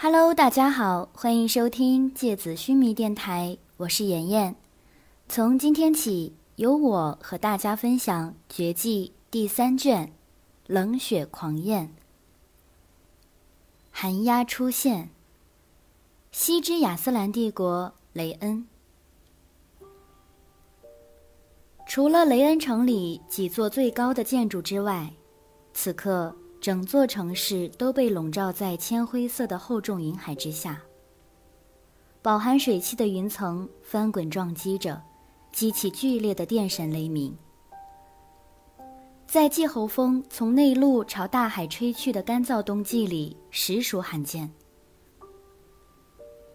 Hello，大家好，欢迎收听芥子须弥电台，我是妍妍。从今天起，由我和大家分享《绝技》第三卷《冷血狂焰》。寒鸦出现。西之亚斯兰帝国，雷恩。除了雷恩城里几座最高的建筑之外，此刻。整座城市都被笼罩在铅灰色的厚重云海之下，饱含水汽的云层翻滚撞击着，激起剧烈的电闪雷鸣。在季候风从内陆朝大海吹去的干燥冬季里，实属罕见。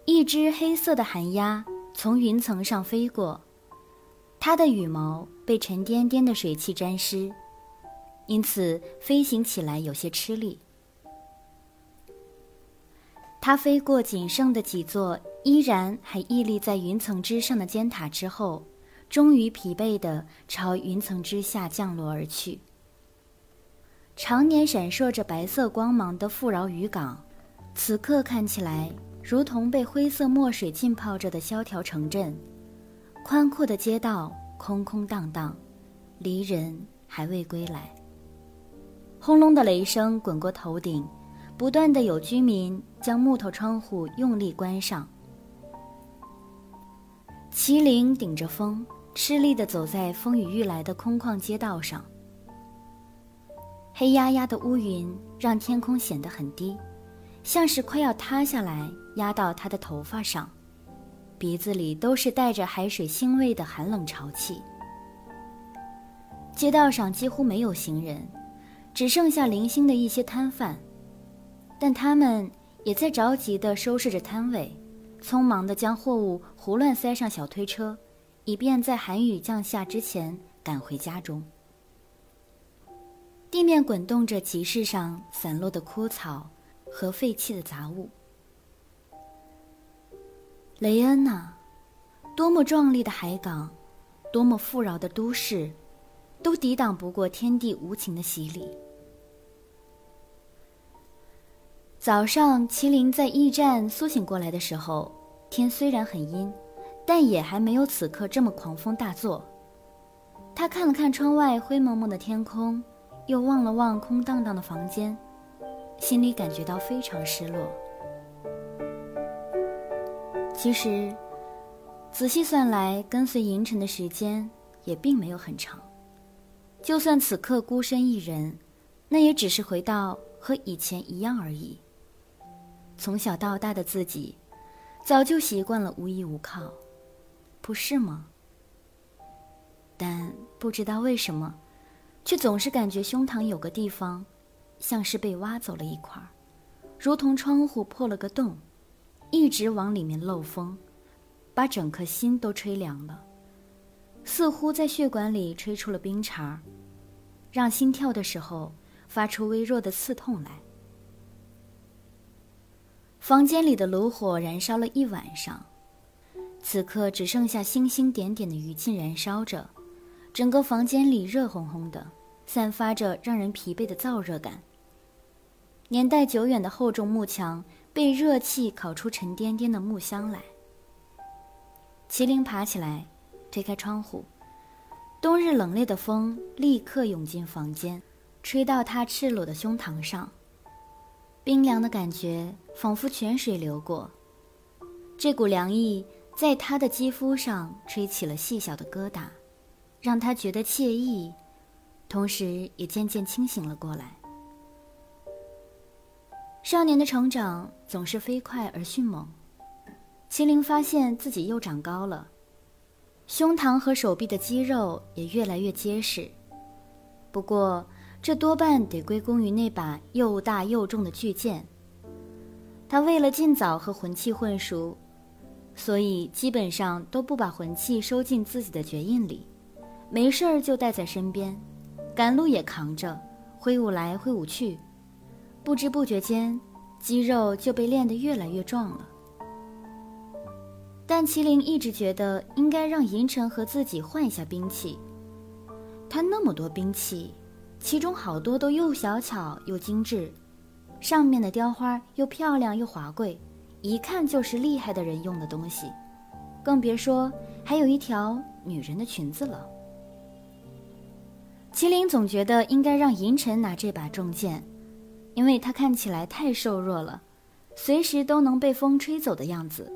一只黑色的寒鸦从云层上飞过，它的羽毛被沉甸甸的水汽沾湿。因此，飞行起来有些吃力。它飞过仅剩的几座依然还屹立在云层之上的尖塔之后，终于疲惫地朝云层之下降落而去。常年闪烁着白色光芒的富饶渔港，此刻看起来如同被灰色墨水浸泡着的萧条城镇。宽阔的街道空空荡荡，离人还未归来。轰隆的雷声滚过头顶，不断的有居民将木头窗户用力关上。麒麟顶着风，吃力的走在风雨欲来的空旷街道上。黑压压的乌云让天空显得很低，像是快要塌下来压到他的头发上，鼻子里都是带着海水腥味的寒冷潮气。街道上几乎没有行人。只剩下零星的一些摊贩，但他们也在着急地收拾着摊位，匆忙地将货物胡乱塞上小推车，以便在寒雨降下之前赶回家中。地面滚动着集市上散落的枯草和废弃的杂物。雷恩呐，多么壮丽的海港，多么富饶的都市，都抵挡不过天地无情的洗礼。早上，麒麟在驿站苏醒过来的时候，天虽然很阴，但也还没有此刻这么狂风大作。他看了看窗外灰蒙蒙的天空，又望了望空荡荡的房间，心里感觉到非常失落。其实，仔细算来，跟随银尘的时间也并没有很长。就算此刻孤身一人，那也只是回到和以前一样而已。从小到大的自己，早就习惯了无依无靠，不是吗？但不知道为什么，却总是感觉胸膛有个地方，像是被挖走了一块儿如同窗户破了个洞，一直往里面漏风，把整颗心都吹凉了，似乎在血管里吹出了冰碴让心跳的时候发出微弱的刺痛来。房间里的炉火燃烧了一晚上，此刻只剩下星星点点的余烬燃烧着，整个房间里热烘烘的，散发着让人疲惫的燥热感。年代久远的厚重木墙被热气烤出沉甸甸的木香来。麒麟爬起来，推开窗户，冬日冷冽的风立刻涌进房间，吹到他赤裸的胸膛上。冰凉的感觉仿佛泉水流过，这股凉意在他的肌肤上吹起了细小的疙瘩，让他觉得惬意，同时也渐渐清醒了过来。少年的成长总是飞快而迅猛，麒麟发现自己又长高了，胸膛和手臂的肌肉也越来越结实，不过。这多半得归功于那把又大又重的巨剑。他为了尽早和魂器混熟，所以基本上都不把魂器收进自己的绝印里，没事儿就带在身边，赶路也扛着，挥舞来挥舞去，不知不觉间，肌肉就被练得越来越壮了。但麒麟一直觉得应该让银尘和自己换一下兵器，他那么多兵器。其中好多都又小巧又精致，上面的雕花又漂亮又华贵，一看就是厉害的人用的东西，更别说还有一条女人的裙子了。麒麟总觉得应该让银尘拿这把重剑，因为他看起来太瘦弱了，随时都能被风吹走的样子。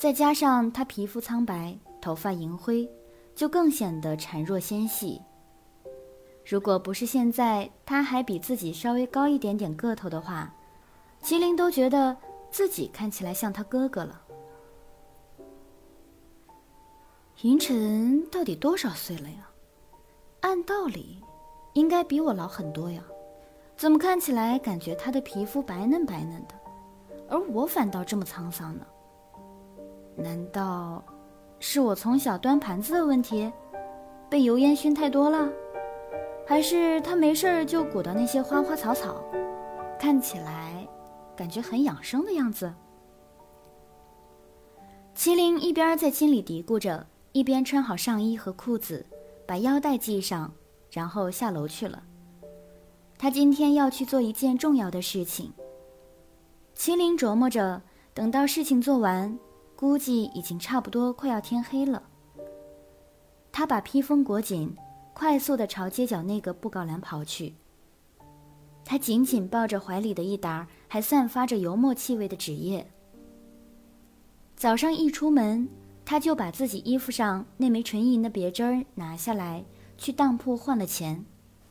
再加上他皮肤苍白，头发银灰，就更显得孱弱纤细。如果不是现在他还比自己稍微高一点点个头的话，麒麟都觉得自己看起来像他哥哥了。银尘到底多少岁了呀？按道理，应该比我老很多呀，怎么看起来感觉他的皮肤白嫩白嫩的，而我反倒这么沧桑呢？难道是我从小端盘子的问题，被油烟熏太多了？还是他没事儿就鼓捣那些花花草草，看起来感觉很养生的样子。麒麟一边在心里嘀咕着，一边穿好上衣和裤子，把腰带系上，然后下楼去了。他今天要去做一件重要的事情。麒麟琢磨着，等到事情做完，估计已经差不多快要天黑了。他把披风裹紧。快速地朝街角那个布告栏跑去。他紧紧抱着怀里的一沓还散发着油墨气味的纸页。早上一出门，他就把自己衣服上那枚纯银的别针拿下来，去当铺换了钱，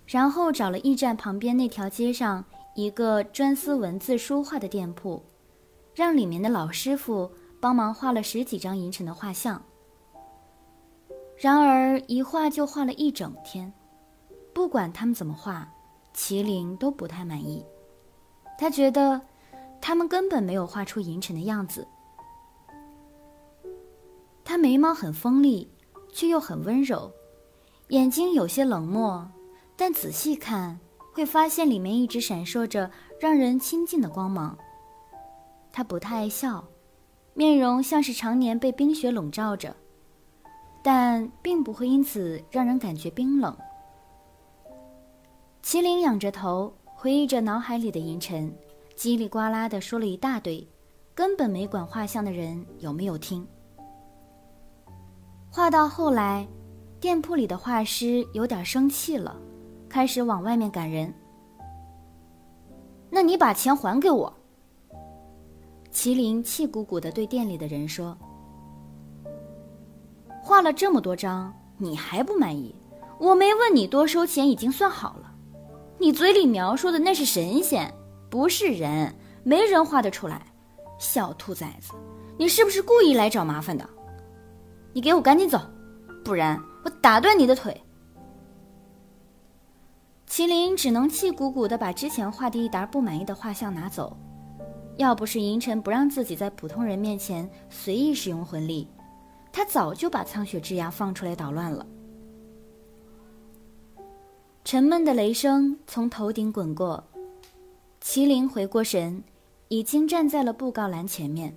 然后找了驿站旁边那条街上一个专司文字书画的店铺，让里面的老师傅帮忙画了十几张银尘的画像。然而一画就画了一整天，不管他们怎么画，麒麟都不太满意。他觉得他们根本没有画出银尘的样子。他眉毛很锋利，却又很温柔，眼睛有些冷漠，但仔细看会发现里面一直闪烁着让人亲近的光芒。他不太爱笑，面容像是常年被冰雪笼罩着。但并不会因此让人感觉冰冷。麒麟仰着头，回忆着脑海里的银尘，叽里呱啦的说了一大堆，根本没管画像的人有没有听。画到后来，店铺里的画师有点生气了，开始往外面赶人。那你把钱还给我！麒麟气鼓鼓的对店里的人说。画了这么多张，你还不满意？我没问你多收钱，已经算好了。你嘴里描述的那是神仙，不是人，没人画得出来。小兔崽子，你是不是故意来找麻烦的？你给我赶紧走，不然我打断你的腿！麒麟只能气鼓鼓的把之前画的一沓不满意的画像拿走。要不是银尘不让自己在普通人面前随意使用魂力。他早就把苍雪之牙放出来捣乱了。沉闷的雷声从头顶滚过，麒麟回过神，已经站在了布告栏前面。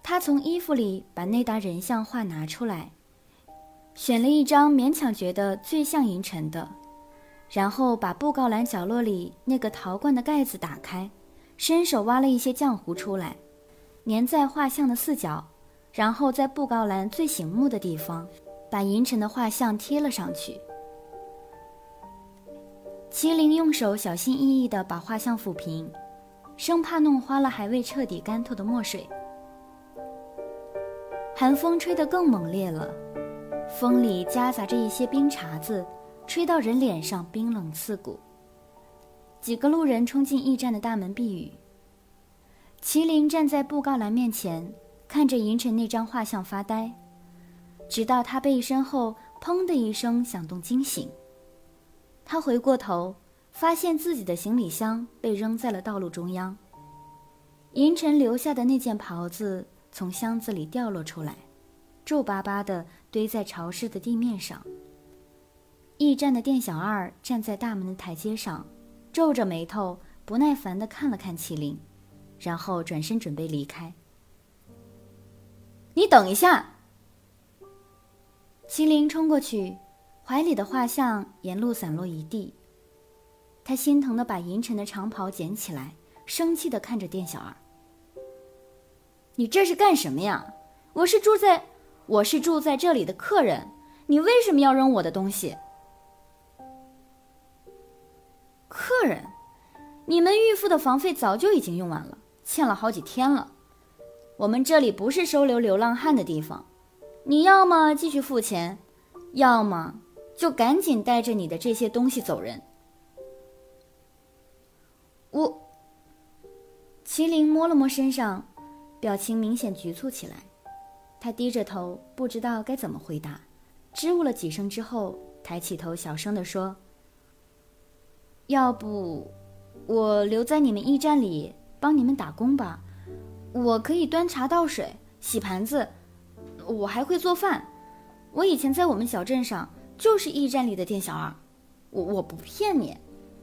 他从衣服里把那沓人像画拿出来，选了一张勉强觉得最像银尘的，然后把布告栏角落里那个陶罐的盖子打开，伸手挖了一些浆糊出来，粘在画像的四角。然后在布告栏最醒目的地方，把银尘的画像贴了上去。麒麟用手小心翼翼地把画像抚平，生怕弄花了还未彻底干透的墨水。寒风吹得更猛烈了，风里夹杂着一些冰碴子，吹到人脸上冰冷刺骨。几个路人冲进驿站的大门避雨。麒麟站在布告栏面前。看着银尘那张画像发呆，直到他背身后“砰”的一声响动惊醒。他回过头，发现自己的行李箱被扔在了道路中央。银尘留下的那件袍子从箱子里掉落出来，皱巴巴的堆在潮湿的地面上。驿站的店小二站在大门的台阶上，皱着眉头，不耐烦地看了看麒麟，然后转身准备离开。你等一下！麒麟冲过去，怀里的画像沿路散落一地。他心疼的把银尘的长袍捡起来，生气的看着店小二：“你这是干什么呀？我是住在，我是住在这里的客人，你为什么要扔我的东西？”客人，你们预付的房费早就已经用完了，欠了好几天了。我们这里不是收留流浪汉的地方，你要么继续付钱，要么就赶紧带着你的这些东西走人。我，麒麟摸了摸身上，表情明显局促起来。他低着头，不知道该怎么回答，支吾了几声之后，抬起头，小声地说：“要不，我留在你们驿站里帮你们打工吧。”我可以端茶倒水、洗盘子，我还会做饭。我以前在我们小镇上就是驿站里的店小二，我我不骗你，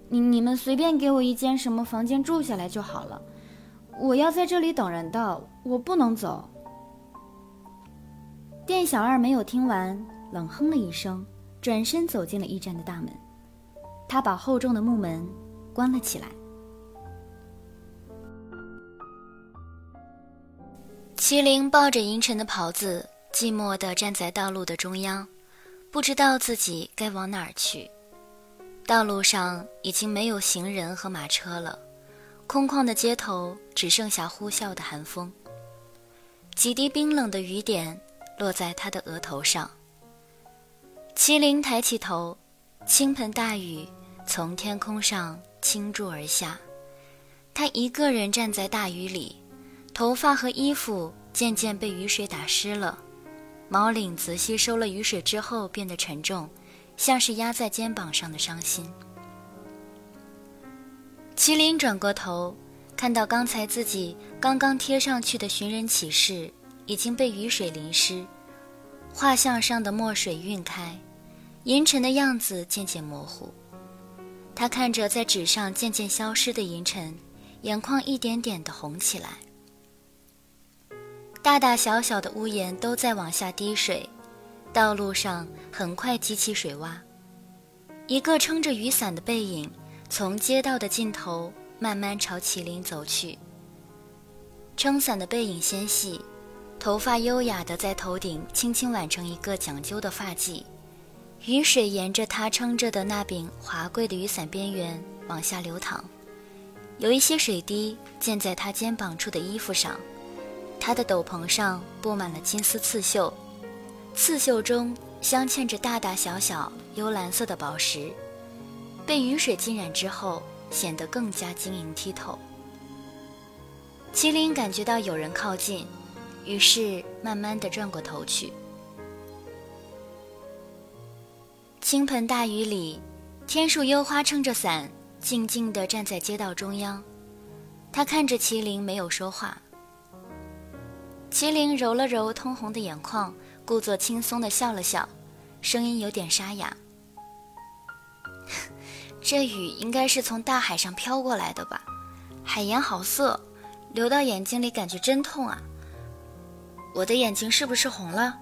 你你们随便给我一间什么房间住下来就好了。我要在这里等人的，我不能走。店小二没有听完，冷哼了一声，转身走进了驿站的大门，他把厚重的木门关了起来。麒麟抱着银尘的袍子，寂寞地站在道路的中央，不知道自己该往哪儿去。道路上已经没有行人和马车了，空旷的街头只剩下呼啸的寒风。几滴冰冷的雨点落在他的额头上。麒麟抬起头，倾盆大雨从天空上倾注而下，他一个人站在大雨里。头发和衣服渐渐被雨水打湿了，毛领子吸收了雨水之后变得沉重，像是压在肩膀上的伤心。麒麟转过头，看到刚才自己刚刚贴上去的寻人启事已经被雨水淋湿，画像上的墨水晕开，银尘的样子渐渐模糊。他看着在纸上渐渐消失的银尘，眼眶一点点的红起来。大大小小的屋檐都在往下滴水，道路上很快激起水洼。一个撑着雨伞的背影从街道的尽头慢慢朝麒麟走去。撑伞的背影纤细，头发优雅的在头顶轻轻挽成一个讲究的发髻，雨水沿着他撑着的那柄华贵的雨伞边缘往下流淌，有一些水滴溅在他肩膀处的衣服上。他的斗篷上布满了金丝刺绣，刺绣中镶嵌着大大小小幽蓝色的宝石，被雨水浸染之后，显得更加晶莹剔透。麒麟感觉到有人靠近，于是慢慢的转过头去。倾盆大雨里，天树幽花撑着伞，静静地站在街道中央。他看着麒麟，没有说话。麒麟揉了揉通红的眼眶，故作轻松地笑了笑，声音有点沙哑：“ 这雨应该是从大海上飘过来的吧？海盐好涩，流到眼睛里感觉真痛啊！我的眼睛是不是红了？”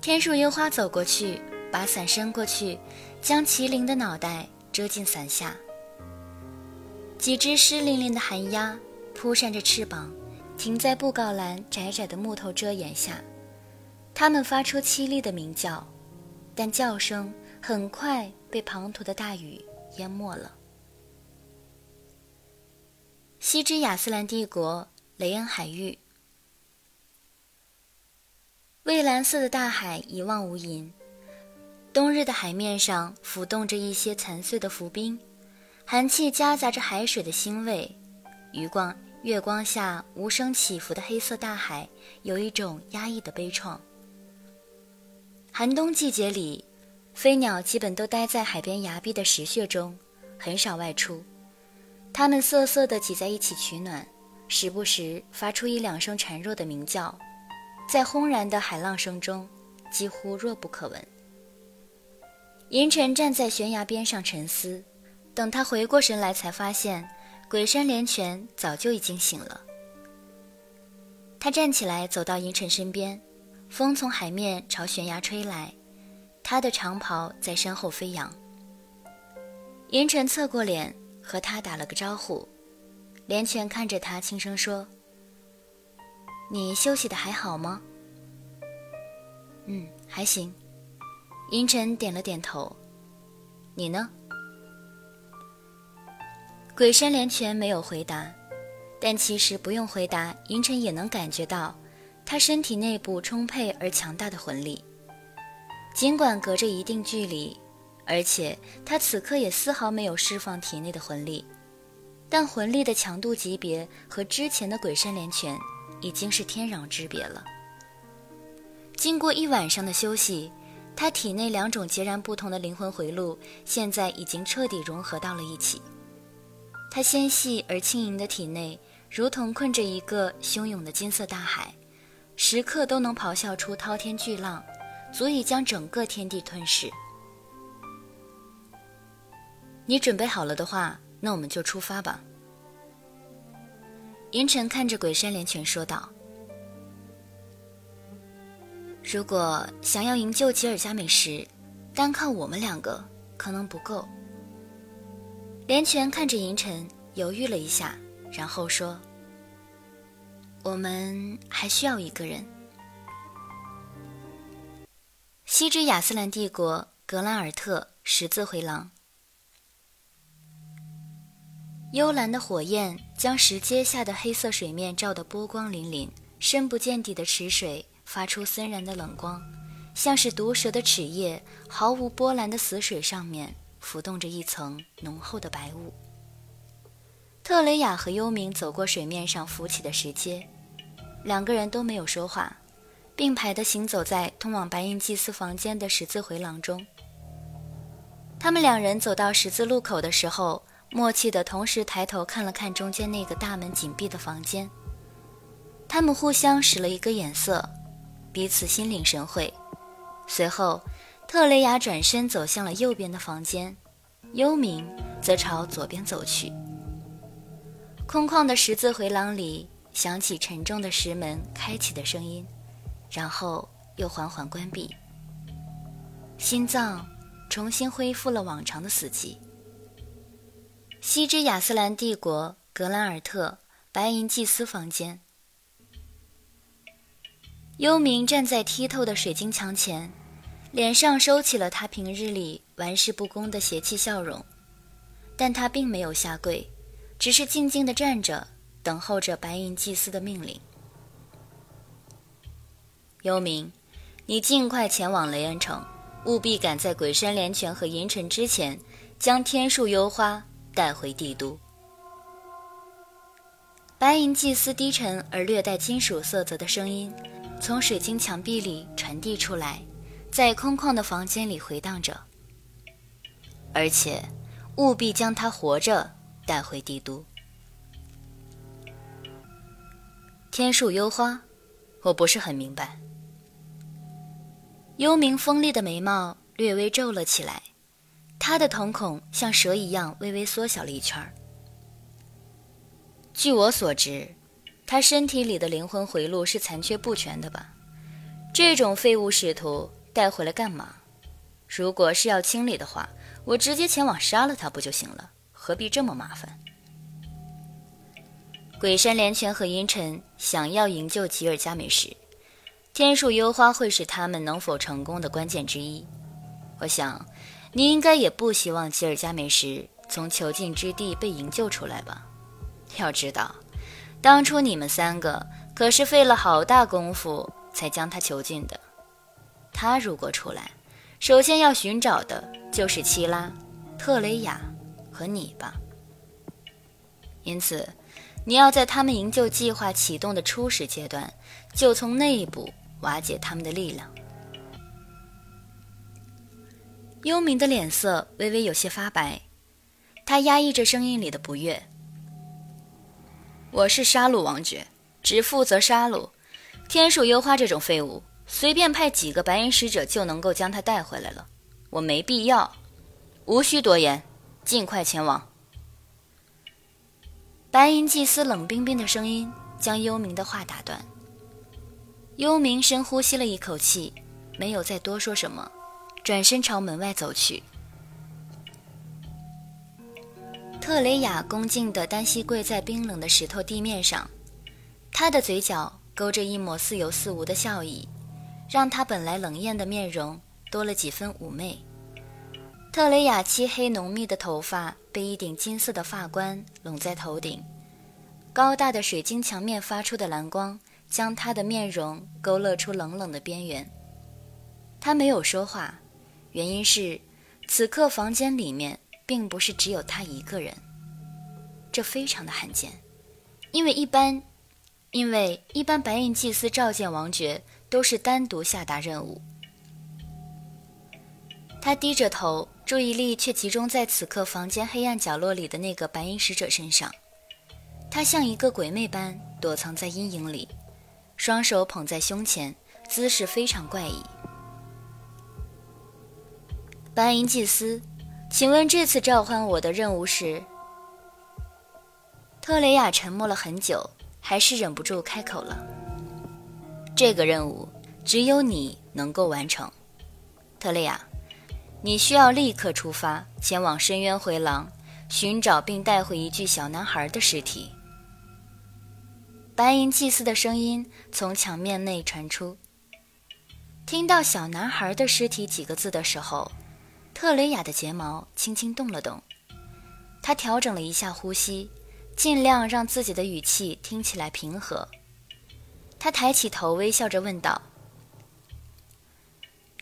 天树樱花走过去，把伞伸过去，将麒麟的脑袋遮进伞下。几只湿淋淋的寒鸦扑扇着翅膀。停在布告栏窄窄的木头遮掩下，它们发出凄厉的鸣叫，但叫声很快被滂沱的大雨淹没了。西之亚斯兰帝国雷恩海域，蔚蓝色的大海一望无垠，冬日的海面上浮动着一些残碎的浮冰，寒气夹杂着海水的腥味，余光。月光下无声起伏的黑色大海，有一种压抑的悲怆。寒冬季节里，飞鸟基本都待在海边崖壁的石穴中，很少外出。它们瑟瑟地挤在一起取暖，时不时发出一两声孱弱的鸣叫，在轰然的海浪声中，几乎弱不可闻。银尘站在悬崖边上沉思，等他回过神来，才发现。鬼山连泉早就已经醒了。他站起来，走到银尘身边，风从海面朝悬崖吹来，他的长袍在身后飞扬。银尘侧过脸和他打了个招呼，连泉看着他轻声说：“你休息的还好吗？”“嗯，还行。”银尘点了点头。“你呢？”鬼山连泉没有回答，但其实不用回答，银尘也能感觉到他身体内部充沛而强大的魂力，尽管隔着一定距离。而且他此刻也丝毫没有释放体内的魂力，但魂力的强度级别和之前的鬼山连拳已经是天壤之别了。经过一晚上的休息，他体内两种截然不同的灵魂回路现在已经彻底融合到了一起。他纤细而轻盈的体内，如同困着一个汹涌的金色大海，时刻都能咆哮出滔天巨浪，足以将整个天地吞噬。你准备好了的话，那我们就出发吧。银尘看着鬼山连泉说道：“如果想要营救吉尔加美什，单靠我们两个可能不够。”连泉看着银尘，犹豫了一下，然后说：“我们还需要一个人。”西之亚斯兰帝国格兰尔特十字回廊。幽蓝的火焰将石阶下的黑色水面照得波光粼粼，深不见底的池水发出森然的冷光，像是毒蛇的齿叶。毫无波澜的死水上面浮动着一层浓厚的白雾。特雷雅和幽冥走过水面上浮起的石阶，两个人都没有说话，并排地行走在通往白银祭司房间的十字回廊中。他们两人走到十字路口的时候。默契的同时抬头看了看中间那个大门紧闭的房间，他们互相使了一个眼色，彼此心领神会。随后，特雷雅转身走向了右边的房间，幽冥则朝左边走去。空旷的十字回廊里响起沉重的石门开启的声音，然后又缓缓关闭。心脏重新恢复了往常的死寂。西之亚斯兰帝国格兰尔特白银祭司房间，幽冥站在剔透的水晶墙前，脸上收起了他平日里玩世不恭的邪气笑容，但他并没有下跪，只是静静地站着，等候着白银祭司的命令。幽冥，你尽快前往雷恩城，务必赶在鬼山连泉和银尘之前，将天树幽花。带回帝都。白银祭司低沉而略带金属色泽的声音，从水晶墙壁里传递出来，在空旷的房间里回荡着。而且，务必将他活着带回帝都。天树幽花，我不是很明白。幽冥锋利的眉毛略微皱了起来。他的瞳孔像蛇一样微微缩小了一圈儿。据我所知，他身体里的灵魂回路是残缺不全的吧？这种废物使徒带回来干嘛？如果是要清理的话，我直接前往杀了他不就行了？何必这么麻烦？鬼山连泉和阴沉想要营救吉尔加美什，天树幽花会是他们能否成功的关键之一。我想。你应该也不希望吉尔加美什从囚禁之地被营救出来吧？要知道，当初你们三个可是费了好大功夫才将他囚禁的。他如果出来，首先要寻找的就是七拉、特雷雅和你吧。因此，你要在他们营救计划启动的初始阶段，就从内部瓦解他们的力量。幽冥的脸色微微有些发白，他压抑着声音里的不悦：“我是杀戮王爵，只负责杀戮。天树幽花这种废物，随便派几个白银使者就能够将他带回来了。我没必要，无需多言，尽快前往。”白银祭司冷冰冰的声音将幽冥的话打断。幽冥深呼吸了一口气，没有再多说什么。转身朝门外走去。特雷雅恭敬地单膝跪在冰冷的石头地面上，她的嘴角勾着一抹似有似无的笑意，让她本来冷艳的面容多了几分妩媚。特雷雅漆黑浓密的头发被一顶金色的发冠拢在头顶，高大的水晶墙面发出的蓝光将她的面容勾勒出冷冷的边缘。她没有说话，原因是此刻房间里面。并不是只有他一个人，这非常的罕见，因为一般，因为一般白银祭司召见王爵都是单独下达任务。他低着头，注意力却集中在此刻房间黑暗角落里的那个白银使者身上。他像一个鬼魅般躲藏在阴影里，双手捧在胸前，姿势非常怪异。白银祭司。请问这次召唤我的任务是？特雷雅沉默了很久，还是忍不住开口了。这个任务只有你能够完成，特雷雅，你需要立刻出发，前往深渊回廊，寻找并带回一具小男孩的尸体。白银祭司的声音从墙面内传出。听到“小男孩的尸体”几个字的时候。特雷雅的睫毛轻轻动了动，她调整了一下呼吸，尽量让自己的语气听起来平和。她抬起头，微笑着问道：“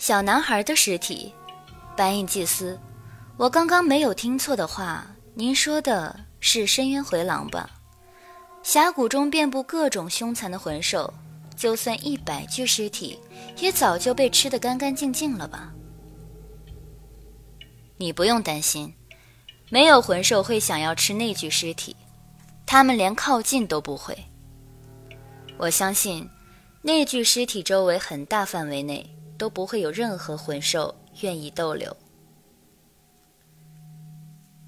小男孩的尸体，白银祭司，我刚刚没有听错的话，您说的是深渊回廊吧？峡谷中遍布各种凶残的魂兽，就算一百具尸体，也早就被吃得干干净净了吧？”你不用担心，没有魂兽会想要吃那具尸体，他们连靠近都不会。我相信，那具尸体周围很大范围内都不会有任何魂兽愿意逗留。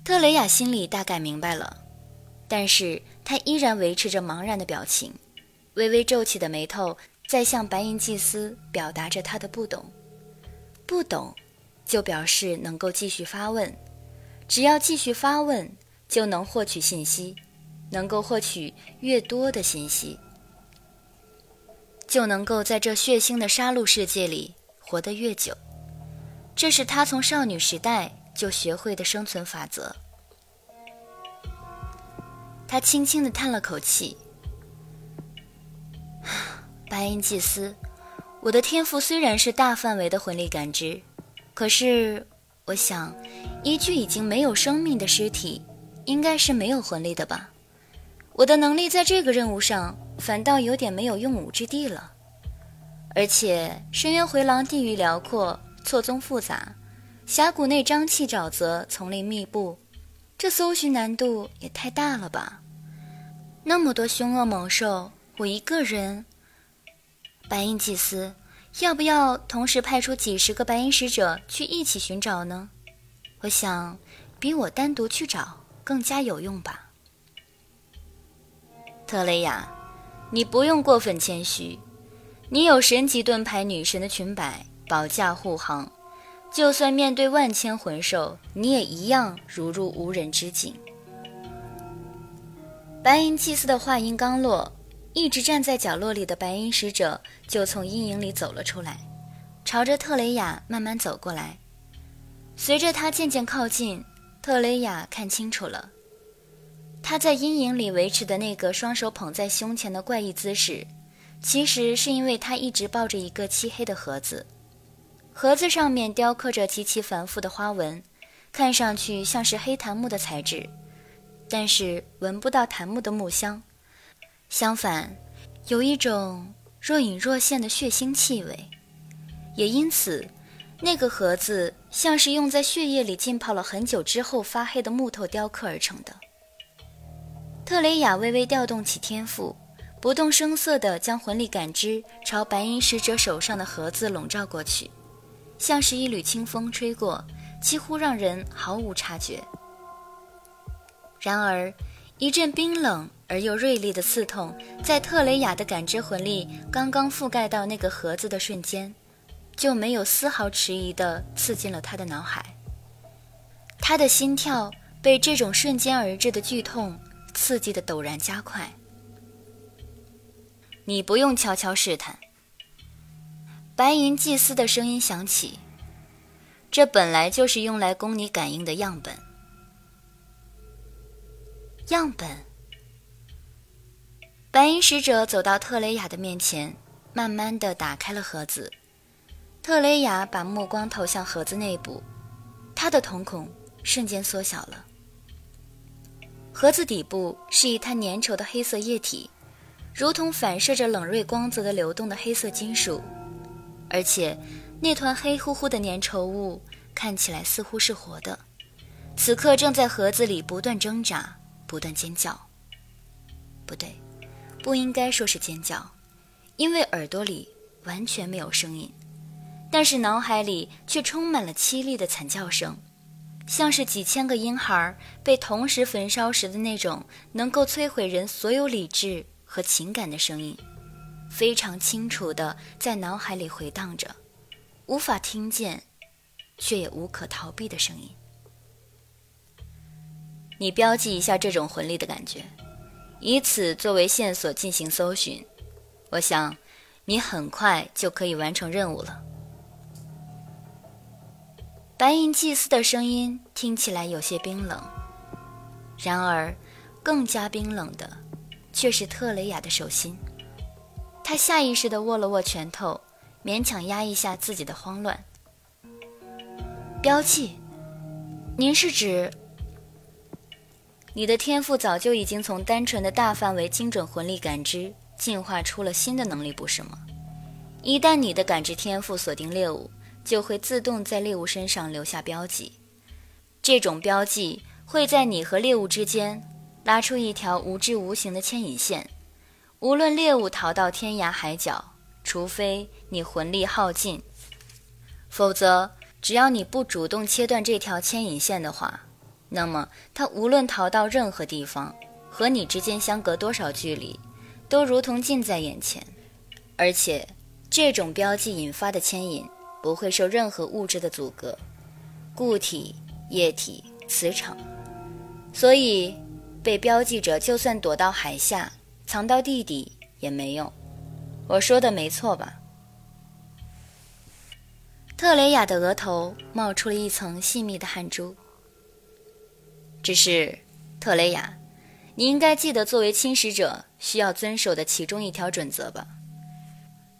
特雷雅心里大概明白了，但是她依然维持着茫然的表情，微微皱起的眉头在向白银祭司表达着她的不懂，不懂。就表示能够继续发问，只要继续发问，就能获取信息，能够获取越多的信息，就能够在这血腥的杀戮世界里活得越久。这是他从少女时代就学会的生存法则。他轻轻地叹了口气：“白银祭司，我的天赋虽然是大范围的魂力感知。”可是，我想，一具已经没有生命的尸体，应该是没有魂力的吧？我的能力在这个任务上反倒有点没有用武之地了。而且，深渊回廊地域辽阔，错综复杂，峡谷内瘴气沼泽，丛林密布，这搜寻难度也太大了吧？那么多凶恶猛兽，我一个人，白银祭司。要不要同时派出几十个白银使者去一起寻找呢？我想，比我单独去找更加有用吧。特雷雅，你不用过分谦虚，你有神级盾牌女神的裙摆保驾护航，就算面对万千魂兽，你也一样如入无人之境。白银祭司的话音刚落。一直站在角落里的白银使者就从阴影里走了出来，朝着特雷雅慢慢走过来。随着他渐渐靠近，特雷雅看清楚了，他在阴影里维持的那个双手捧在胸前的怪异姿势，其实是因为他一直抱着一个漆黑的盒子，盒子上面雕刻着极其繁复的花纹，看上去像是黑檀木的材质，但是闻不到檀木的木香。相反，有一种若隐若现的血腥气味，也因此，那个盒子像是用在血液里浸泡了很久之后发黑的木头雕刻而成的。特雷雅微微调动起天赋，不动声色地将魂力感知朝白银使者手上的盒子笼罩过去，像是一缕清风吹过，几乎让人毫无察觉。然而，一阵冰冷。而又锐利的刺痛，在特雷雅的感知魂力刚刚覆盖到那个盒子的瞬间，就没有丝毫迟疑地刺进了他的脑海。他的心跳被这种瞬间而至的剧痛刺激的陡然加快。你不用悄悄试探。白银祭司的声音响起，这本来就是用来供你感应的样本。样本。白银使者走到特雷雅的面前，慢慢的打开了盒子。特雷雅把目光投向盒子内部，她的瞳孔瞬间缩小了。盒子底部是一滩粘稠的黑色液体，如同反射着冷锐光泽的流动的黑色金属，而且那团黑乎乎的粘稠物看起来似乎是活的，此刻正在盒子里不断挣扎、不断尖叫。不对，不应该说是尖叫，因为耳朵里完全没有声音。但是脑海里却充满了凄厉的惨叫声，像是几千个婴孩被同时焚烧时的那种能够摧毁人所有理智和情感的声音，非常清楚的在脑海里回荡着，无法听见，却也无可逃避的声音。你标记一下这种魂力的感觉，以此作为线索进行搜寻，我想，你很快就可以完成任务了。白银祭司的声音听起来有些冰冷，然而，更加冰冷的，却是特雷雅的手心。他下意识地握了握拳头，勉强压抑下自己的慌乱。标记，您是指？你的天赋早就已经从单纯的大范围精准魂力感知，进化出了新的能力，不是吗？一旦你的感知天赋锁定猎物。就会自动在猎物身上留下标记，这种标记会在你和猎物之间拉出一条无知无形的牵引线。无论猎物逃到天涯海角，除非你魂力耗尽，否则只要你不主动切断这条牵引线的话，那么他无论逃到任何地方，和你之间相隔多少距离，都如同近在眼前。而且，这种标记引发的牵引。不会受任何物质的阻隔，固体、液体、磁场，所以被标记者就算躲到海下、藏到地底也没用。我说的没错吧？特雷雅的额头冒出了一层细密的汗珠。只是，特雷雅，你应该记得作为侵蚀者需要遵守的其中一条准则吧？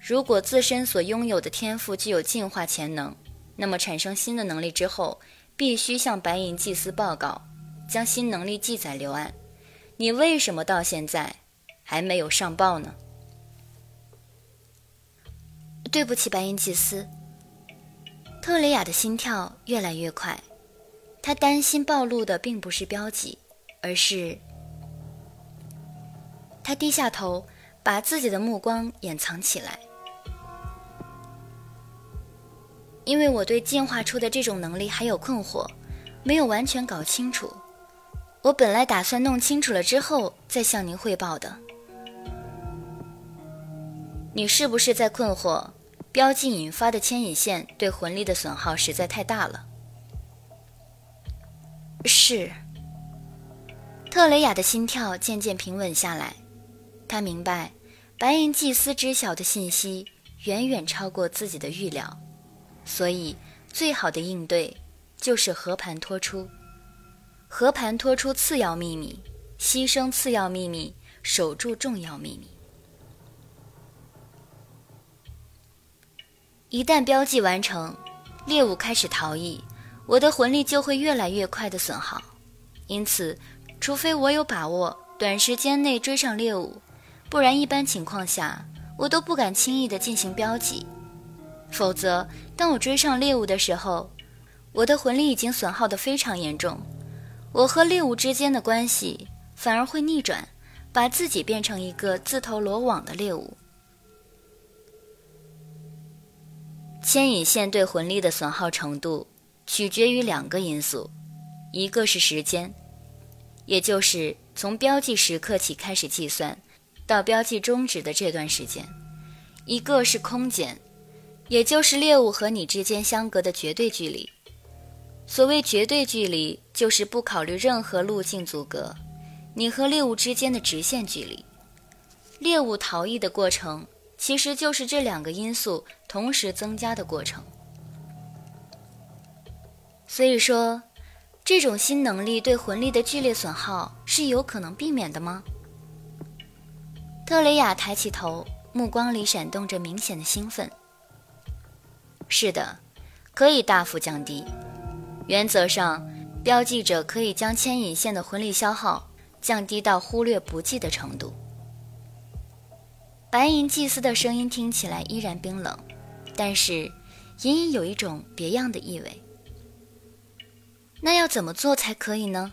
如果自身所拥有的天赋具有进化潜能，那么产生新的能力之后，必须向白银祭司报告，将新能力记载留案。你为什么到现在还没有上报呢？对不起，白银祭司。特雷雅的心跳越来越快，他担心暴露的并不是标记，而是……他低下头，把自己的目光掩藏起来。因为我对进化出的这种能力还有困惑，没有完全搞清楚。我本来打算弄清楚了之后再向您汇报的。你是不是在困惑？标记引发的牵引线对魂力的损耗实在太大了。是。特雷雅的心跳渐渐平稳下来，他明白，白银祭司知晓的信息远远超过自己的预料。所以，最好的应对就是和盘托出，和盘托出次要秘密，牺牲次要秘密，守住重要秘密。一旦标记完成，猎物开始逃逸，我的魂力就会越来越快的损耗。因此，除非我有把握短时间内追上猎物，不然一般情况下我都不敢轻易的进行标记。否则，当我追上猎物的时候，我的魂力已经损耗得非常严重，我和猎物之间的关系反而会逆转，把自己变成一个自投罗网的猎物。牵引线对魂力的损耗程度取决于两个因素，一个是时间，也就是从标记时刻起开始计算，到标记终止的这段时间；一个是空间。也就是猎物和你之间相隔的绝对距离。所谓绝对距离，就是不考虑任何路径阻隔，你和猎物之间的直线距离。猎物逃逸的过程，其实就是这两个因素同时增加的过程。所以说，这种新能力对魂力的剧烈损耗是有可能避免的吗？特雷雅抬起头，目光里闪动着明显的兴奋。是的，可以大幅降低。原则上，标记着可以将牵引线的魂力消耗降低到忽略不计的程度。白银祭司的声音听起来依然冰冷，但是隐隐有一种别样的意味。那要怎么做才可以呢？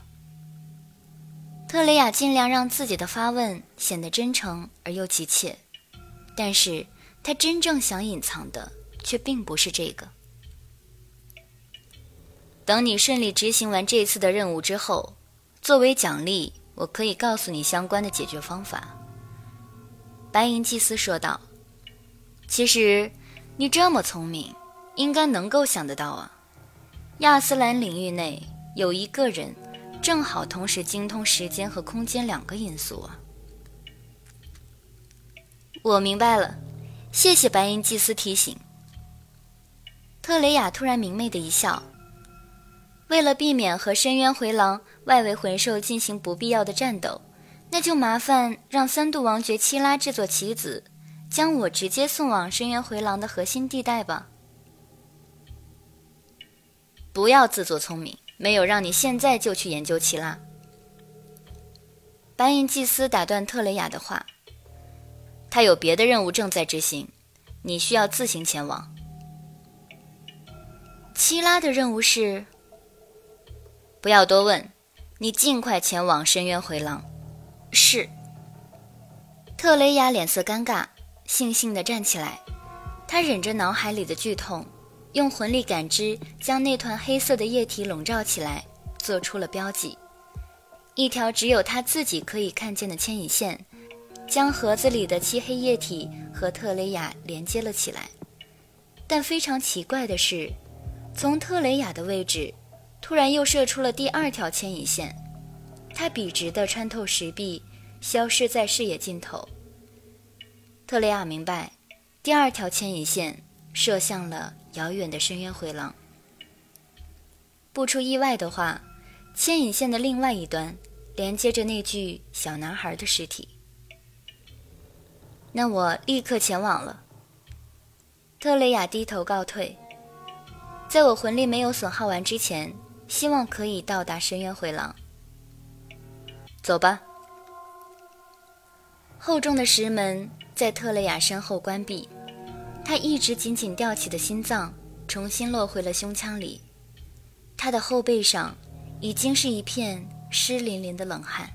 特雷雅尽量让自己的发问显得真诚而又急切，但是他真正想隐藏的却并不是这个。等你顺利执行完这次的任务之后，作为奖励，我可以告诉你相关的解决方法。”白银祭司说道。“其实你这么聪明，应该能够想得到啊。亚斯兰领域内有一个人，正好同时精通时间和空间两个因素啊。”我明白了，谢谢白银祭司提醒。特雷雅突然明媚的一笑。为了避免和深渊回廊外围魂兽进行不必要的战斗，那就麻烦让三度王爵七拉这座棋子，将我直接送往深渊回廊的核心地带吧。不要自作聪明，没有让你现在就去研究奇拉。白银祭司打断特雷雅的话：“他有别的任务正在执行，你需要自行前往。”奇拉的任务是。不要多问，你尽快前往深渊回廊。是。特雷雅脸色尴尬，悻悻地站起来。他忍着脑海里的剧痛，用魂力感知将那团黑色的液体笼罩起来，做出了标记。一条只有他自己可以看见的牵引线，将盒子里的漆黑液体和特雷雅连接了起来。但非常奇怪的是，从特雷雅的位置。突然又射出了第二条牵引线，它笔直地穿透石壁，消失在视野尽头。特雷亚明白，第二条牵引线射向了遥远的深渊回廊。不出意外的话，牵引线的另外一端连接着那具小男孩的尸体。那我立刻前往了。特雷亚低头告退，在我魂力没有损耗完之前。希望可以到达深渊回廊。走吧。厚重的石门在特雷雅身后关闭，他一直紧紧吊起的心脏重新落回了胸腔里，他的后背上已经是一片湿淋淋的冷汗。